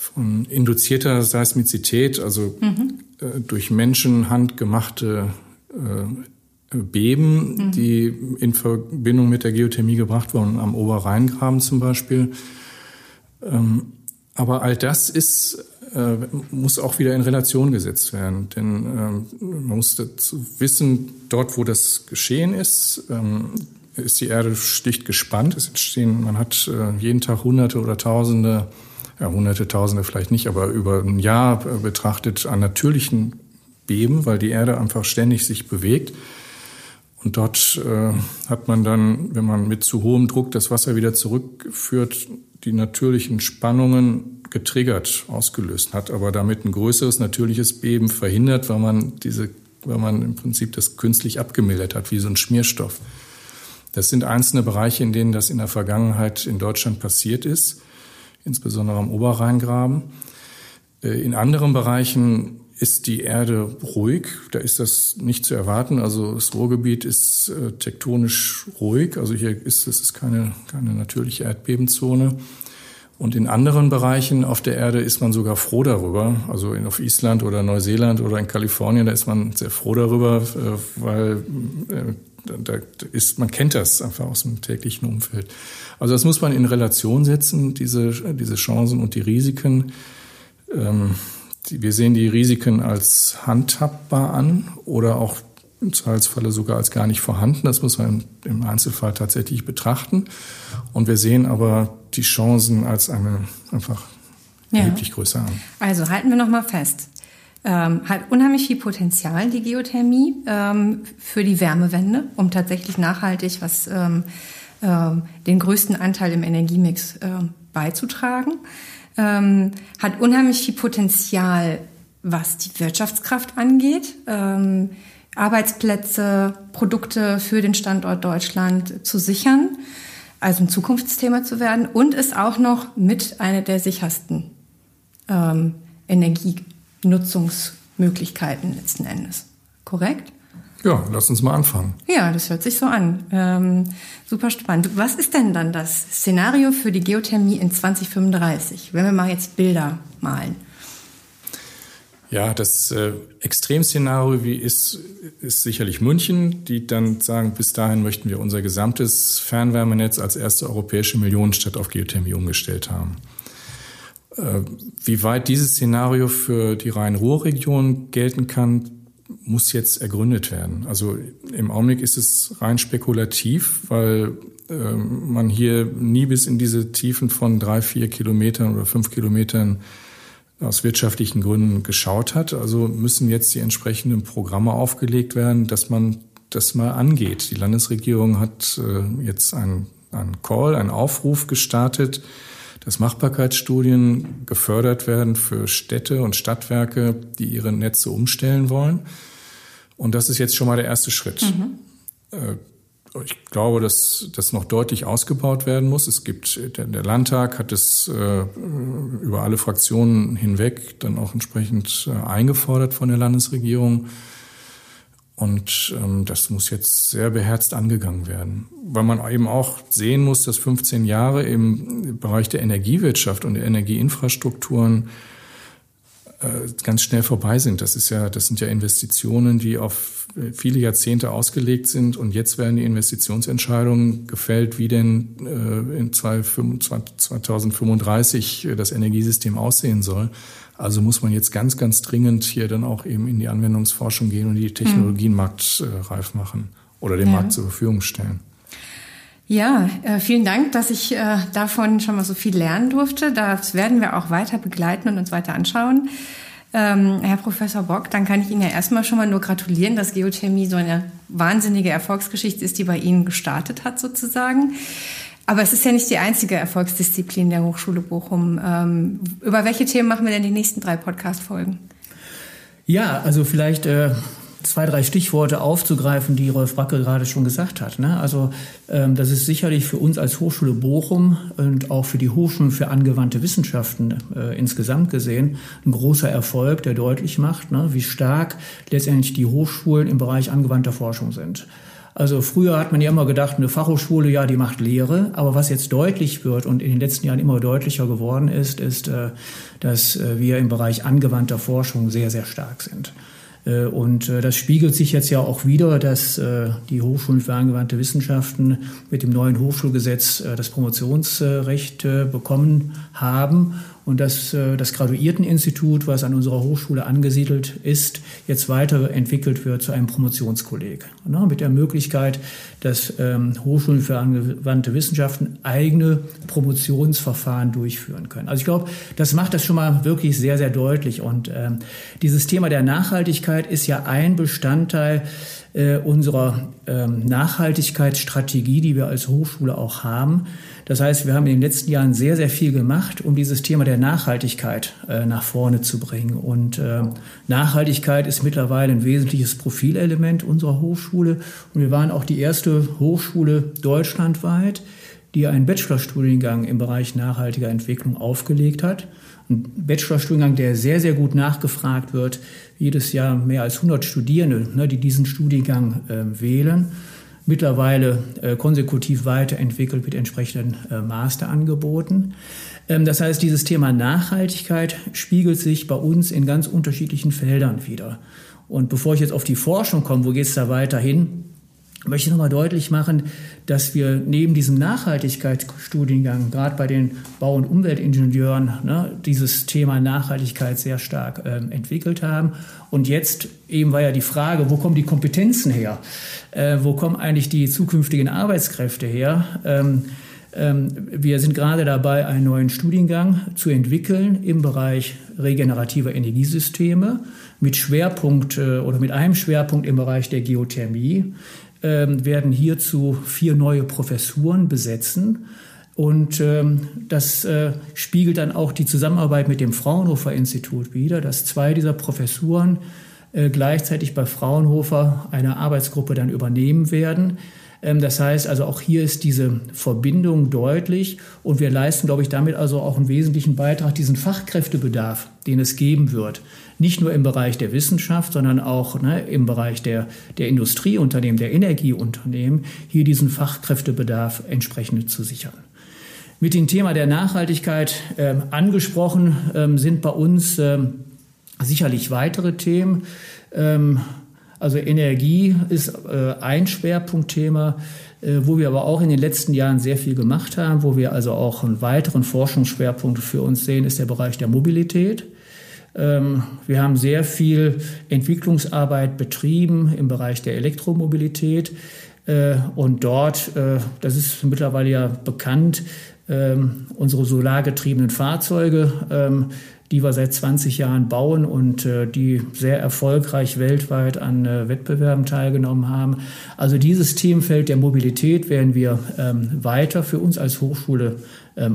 von induzierter Seismizität, also mhm. äh, durch Menschenhand gemachte äh, Beben, mhm. die in Verbindung mit der Geothermie gebracht wurden, am Oberrheingraben zum Beispiel. Ähm, aber all das ist, äh, muss auch wieder in Relation gesetzt werden. Denn ähm, man muss dazu wissen, dort, wo das geschehen ist, ähm, ist die Erde schlicht gespannt. Es entstehen, man hat äh, jeden Tag Hunderte oder Tausende ja, Hunderte, Tausende vielleicht nicht, aber über ein Jahr betrachtet an natürlichen Beben, weil die Erde einfach ständig sich bewegt. Und dort äh, hat man dann, wenn man mit zu hohem Druck das Wasser wieder zurückführt, die natürlichen Spannungen getriggert, ausgelöst, hat aber damit ein größeres natürliches Beben verhindert, weil man diese, weil man im Prinzip das künstlich abgemildert hat, wie so ein Schmierstoff. Das sind einzelne Bereiche, in denen das in der Vergangenheit in Deutschland passiert ist insbesondere am Oberrheingraben. Äh, in anderen Bereichen ist die Erde ruhig, da ist das nicht zu erwarten. Also das Ruhrgebiet ist äh, tektonisch ruhig, also hier ist es ist keine, keine natürliche Erdbebenzone. Und in anderen Bereichen auf der Erde ist man sogar froh darüber. Also in, auf Island oder Neuseeland oder in Kalifornien, da ist man sehr froh darüber, äh, weil da ist, man kennt das einfach aus dem täglichen Umfeld. Also das muss man in Relation setzen, diese, diese Chancen und die Risiken. Ähm, wir sehen die Risiken als handhabbar an oder auch im Zweifelsfalle sogar als gar nicht vorhanden. Das muss man im Einzelfall tatsächlich betrachten. Und wir sehen aber die Chancen als eine einfach ja. erheblich größer an. Also halten wir nochmal fest. Ähm, hat unheimlich viel Potenzial, die Geothermie, ähm, für die Wärmewende, um tatsächlich nachhaltig was ähm, äh, den größten Anteil im Energiemix äh, beizutragen. Ähm, hat unheimlich viel Potenzial, was die Wirtschaftskraft angeht. Ähm, Arbeitsplätze, Produkte für den Standort Deutschland zu sichern, also ein Zukunftsthema zu werden und ist auch noch mit einer der sichersten ähm, Energienutzungsmöglichkeiten letzten Endes. Korrekt? Ja, lass uns mal anfangen. Ja, das hört sich so an. Ähm, super spannend. Was ist denn dann das Szenario für die Geothermie in 2035, wenn wir mal jetzt Bilder malen? Ja, das äh, Extremszenario wie ist, ist sicherlich München, die dann sagen, bis dahin möchten wir unser gesamtes Fernwärmenetz als erste europäische Millionenstadt auf Geothermie umgestellt haben. Äh, wie weit dieses Szenario für die Rhein-Ruhr-Region gelten kann, muss jetzt ergründet werden. Also im Augenblick ist es rein spekulativ, weil äh, man hier nie bis in diese Tiefen von drei, vier Kilometern oder fünf Kilometern aus wirtschaftlichen Gründen geschaut hat. Also müssen jetzt die entsprechenden Programme aufgelegt werden, dass man das mal angeht. Die Landesregierung hat äh, jetzt einen Call, einen Aufruf gestartet, dass Machbarkeitsstudien gefördert werden für Städte und Stadtwerke, die ihre Netze umstellen wollen. Und das ist jetzt schon mal der erste Schritt. Mhm. Äh, ich glaube, dass das noch deutlich ausgebaut werden muss. Es gibt, der, Landtag hat es äh, über alle Fraktionen hinweg dann auch entsprechend äh, eingefordert von der Landesregierung. Und ähm, das muss jetzt sehr beherzt angegangen werden, weil man eben auch sehen muss, dass 15 Jahre im Bereich der Energiewirtschaft und der Energieinfrastrukturen äh, ganz schnell vorbei sind. Das ist ja, das sind ja Investitionen, die auf viele Jahrzehnte ausgelegt sind und jetzt werden die Investitionsentscheidungen gefällt, wie denn äh, in 2035 das Energiesystem aussehen soll. Also muss man jetzt ganz, ganz dringend hier dann auch eben in die Anwendungsforschung gehen und die Technologien mhm. marktreif machen oder den ja. Markt zur Verfügung stellen. Ja, äh, vielen Dank, dass ich äh, davon schon mal so viel lernen durfte. Das werden wir auch weiter begleiten und uns weiter anschauen. Ähm, Herr Professor Bock, dann kann ich Ihnen ja erstmal schon mal nur gratulieren, dass Geothermie so eine wahnsinnige Erfolgsgeschichte ist, die bei Ihnen gestartet hat sozusagen. Aber es ist ja nicht die einzige Erfolgsdisziplin der Hochschule Bochum. Ähm, über welche Themen machen wir denn die nächsten drei Podcast-Folgen? Ja, also vielleicht äh, zwei, drei Stichworte aufzugreifen, die Rolf Bracke gerade schon gesagt hat. Ne? Also ähm, das ist sicherlich für uns als Hochschule Bochum und auch für die Hochschulen für angewandte Wissenschaften äh, insgesamt gesehen ein großer Erfolg, der deutlich macht, ne, wie stark letztendlich die Hochschulen im Bereich angewandter Forschung sind. Also früher hat man ja immer gedacht, eine Fachhochschule, ja, die macht Lehre. Aber was jetzt deutlich wird und in den letzten Jahren immer deutlicher geworden ist, ist, äh, dass äh, wir im Bereich angewandter Forschung sehr, sehr stark sind. Äh, und das spiegelt sich jetzt ja auch wieder, dass die Hochschulen für angewandte Wissenschaften mit dem neuen Hochschulgesetz das Promotionsrecht bekommen haben und dass das Graduierteninstitut, was an unserer Hochschule angesiedelt ist, jetzt weiterentwickelt wird zu einem Promotionskolleg. Mit der Möglichkeit, dass ähm, Hochschulen für angewandte Wissenschaften eigene Promotionsverfahren durchführen können. Also ich glaube, das macht das schon mal wirklich sehr, sehr deutlich. Und ähm, dieses Thema der Nachhaltigkeit ist ja ein Bestandteil äh, unserer ähm, Nachhaltigkeitsstrategie, die wir als Hochschule auch haben. Das heißt, wir haben in den letzten Jahren sehr, sehr viel gemacht, um dieses Thema der Nachhaltigkeit äh, nach vorne zu bringen. Und äh, Nachhaltigkeit ist mittlerweile ein wesentliches Profilelement unserer Hochschule. Und wir waren auch die erste Hochschule deutschlandweit, die einen Bachelorstudiengang im Bereich nachhaltiger Entwicklung aufgelegt hat. Ein Bachelorstudiengang, der sehr, sehr gut nachgefragt wird. Jedes Jahr mehr als 100 Studierende, ne, die diesen Studiengang äh, wählen mittlerweile äh, konsekutiv weiterentwickelt mit entsprechenden äh, Masterangeboten. Ähm, das heißt, dieses Thema Nachhaltigkeit spiegelt sich bei uns in ganz unterschiedlichen Feldern wieder. Und bevor ich jetzt auf die Forschung komme, wo geht es da weiter hin? Möchte ich nochmal deutlich machen, dass wir neben diesem Nachhaltigkeitsstudiengang, gerade bei den Bau- und Umweltingenieuren, ne, dieses Thema Nachhaltigkeit sehr stark äh, entwickelt haben. Und jetzt eben war ja die Frage, wo kommen die Kompetenzen her? Äh, wo kommen eigentlich die zukünftigen Arbeitskräfte her? Ähm, ähm, wir sind gerade dabei, einen neuen Studiengang zu entwickeln im Bereich regenerativer Energiesysteme mit Schwerpunkt äh, oder mit einem Schwerpunkt im Bereich der Geothermie ähm, werden hierzu vier neue Professuren besetzen. Und ähm, das äh, spiegelt dann auch die Zusammenarbeit mit dem Fraunhofer Institut wider, dass zwei dieser Professuren äh, gleichzeitig bei Fraunhofer eine Arbeitsgruppe dann übernehmen werden. Ähm, das heißt also auch hier ist diese Verbindung deutlich und wir leisten, glaube ich, damit also auch einen wesentlichen Beitrag, diesen Fachkräftebedarf, den es geben wird. Nicht nur im Bereich der Wissenschaft, sondern auch ne, im Bereich der, der Industrieunternehmen, der Energieunternehmen, hier diesen Fachkräftebedarf entsprechend zu sichern. Mit dem Thema der Nachhaltigkeit äh, angesprochen ähm, sind bei uns äh, sicherlich weitere Themen. Ähm, also Energie ist äh, ein Schwerpunktthema, äh, wo wir aber auch in den letzten Jahren sehr viel gemacht haben, wo wir also auch einen weiteren Forschungsschwerpunkt für uns sehen, ist der Bereich der Mobilität. Ähm, wir haben sehr viel Entwicklungsarbeit betrieben im Bereich der Elektromobilität. Äh, und dort, äh, das ist mittlerweile ja bekannt, ähm, unsere solargetriebenen Fahrzeuge ähm, die wir seit 20 Jahren bauen und äh, die sehr erfolgreich weltweit an äh, Wettbewerben teilgenommen haben. Also dieses Themenfeld der Mobilität werden wir ähm, weiter für uns als Hochschule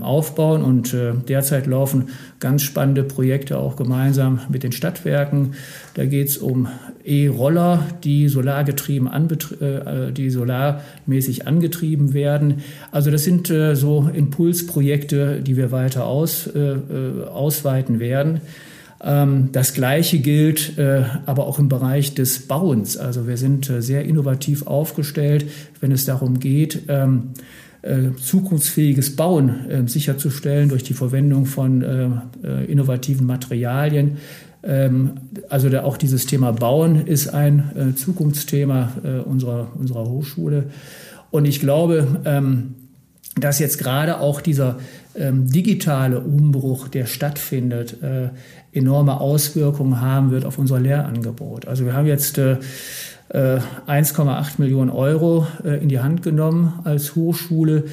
aufbauen. Und äh, derzeit laufen ganz spannende Projekte auch gemeinsam mit den Stadtwerken. Da geht es um E-Roller, die solargetrieben, äh, die solarmäßig angetrieben werden. Also das sind äh, so Impulsprojekte, die wir weiter aus, ausweiten werden. Ähm, das Gleiche gilt aber auch im Bereich des Bauens. Also wir sind sehr innovativ aufgestellt, wenn es darum geht, ähm, äh, zukunftsfähiges Bauen äh, sicherzustellen durch die Verwendung von äh, äh innovativen Materialien. Ähm, also auch dieses Thema Bauen ist ein äh, Zukunftsthema äh, unserer, unserer Hochschule. Und ich glaube, ähm, dass jetzt gerade auch dieser ähm, digitale Umbruch, der stattfindet, enorme Auswirkungen haben wird auf unser Lehrangebot. Also wir haben jetzt 1,8 äh, Millionen Euro äh, in die Hand genommen als Hochschule,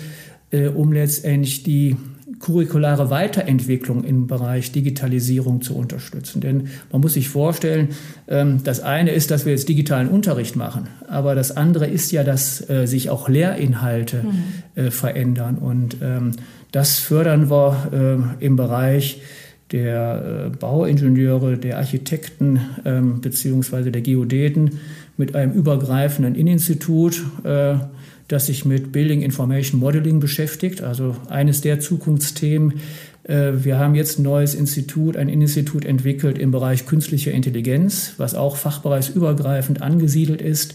äh, um letztendlich die curriculare Weiterentwicklung im Bereich Digitalisierung zu unterstützen. Denn man muss sich vorstellen, ähm, das eine ist, dass wir jetzt digitalen Unterricht machen, aber das andere ist ja, dass sich auch Lehrinhalte mhm. verändern. Und ähm, das fördern wir im Bereich der Bauingenieure, der Architekten ähm, beziehungsweise der Geodäten mit einem übergreifenden Institut, äh, das sich mit Building Information Modeling beschäftigt, also eines der Zukunftsthemen. Äh, wir haben jetzt ein neues Institut, ein Institut entwickelt im Bereich künstliche Intelligenz, was auch fachbereichsübergreifend angesiedelt ist.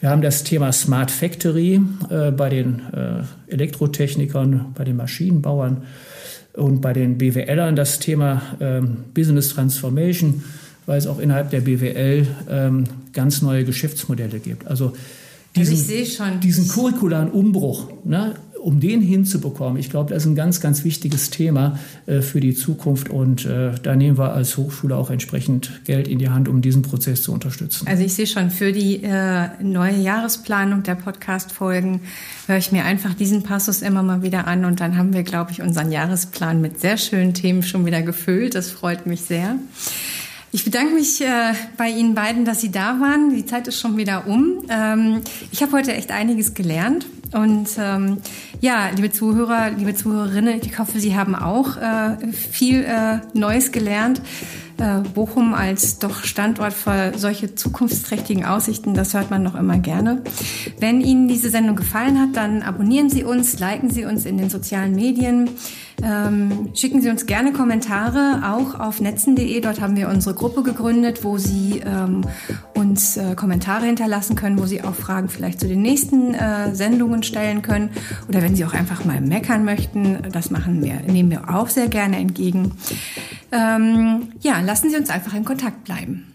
Wir haben das Thema Smart Factory äh, bei den äh, Elektrotechnikern, bei den Maschinenbauern und bei den BWLern, das Thema ähm, Business Transformation weil es auch innerhalb der BWL ähm, ganz neue Geschäftsmodelle gibt. Also diesen, also diesen curricularen Umbruch, ne, um den hinzubekommen, ich glaube, das ist ein ganz, ganz wichtiges Thema äh, für die Zukunft und äh, da nehmen wir als Hochschule auch entsprechend Geld in die Hand, um diesen Prozess zu unterstützen. Also ich sehe schon, für die äh, neue Jahresplanung der Podcast-Folgen höre ich mir einfach diesen Passus immer mal wieder an und dann haben wir, glaube ich, unseren Jahresplan mit sehr schönen Themen schon wieder gefüllt. Das freut mich sehr. Ich bedanke mich äh, bei Ihnen beiden, dass Sie da waren. Die Zeit ist schon wieder um. Ähm, ich habe heute echt einiges gelernt. Und ähm, ja, liebe Zuhörer, liebe Zuhörerinnen, ich hoffe, Sie haben auch äh, viel äh, Neues gelernt. Äh, Bochum als doch Standort für solche zukunftsträchtigen Aussichten, das hört man noch immer gerne. Wenn Ihnen diese Sendung gefallen hat, dann abonnieren Sie uns, liken Sie uns in den sozialen Medien. Ähm, schicken Sie uns gerne Kommentare, auch auf netzen.de. Dort haben wir unsere Gruppe gegründet, wo Sie ähm, uns äh, Kommentare hinterlassen können, wo Sie auch Fragen vielleicht zu den nächsten äh, Sendungen stellen können. Oder wenn Sie auch einfach mal meckern möchten, das machen wir, nehmen wir auch sehr gerne entgegen. Ähm, ja, lassen Sie uns einfach in Kontakt bleiben.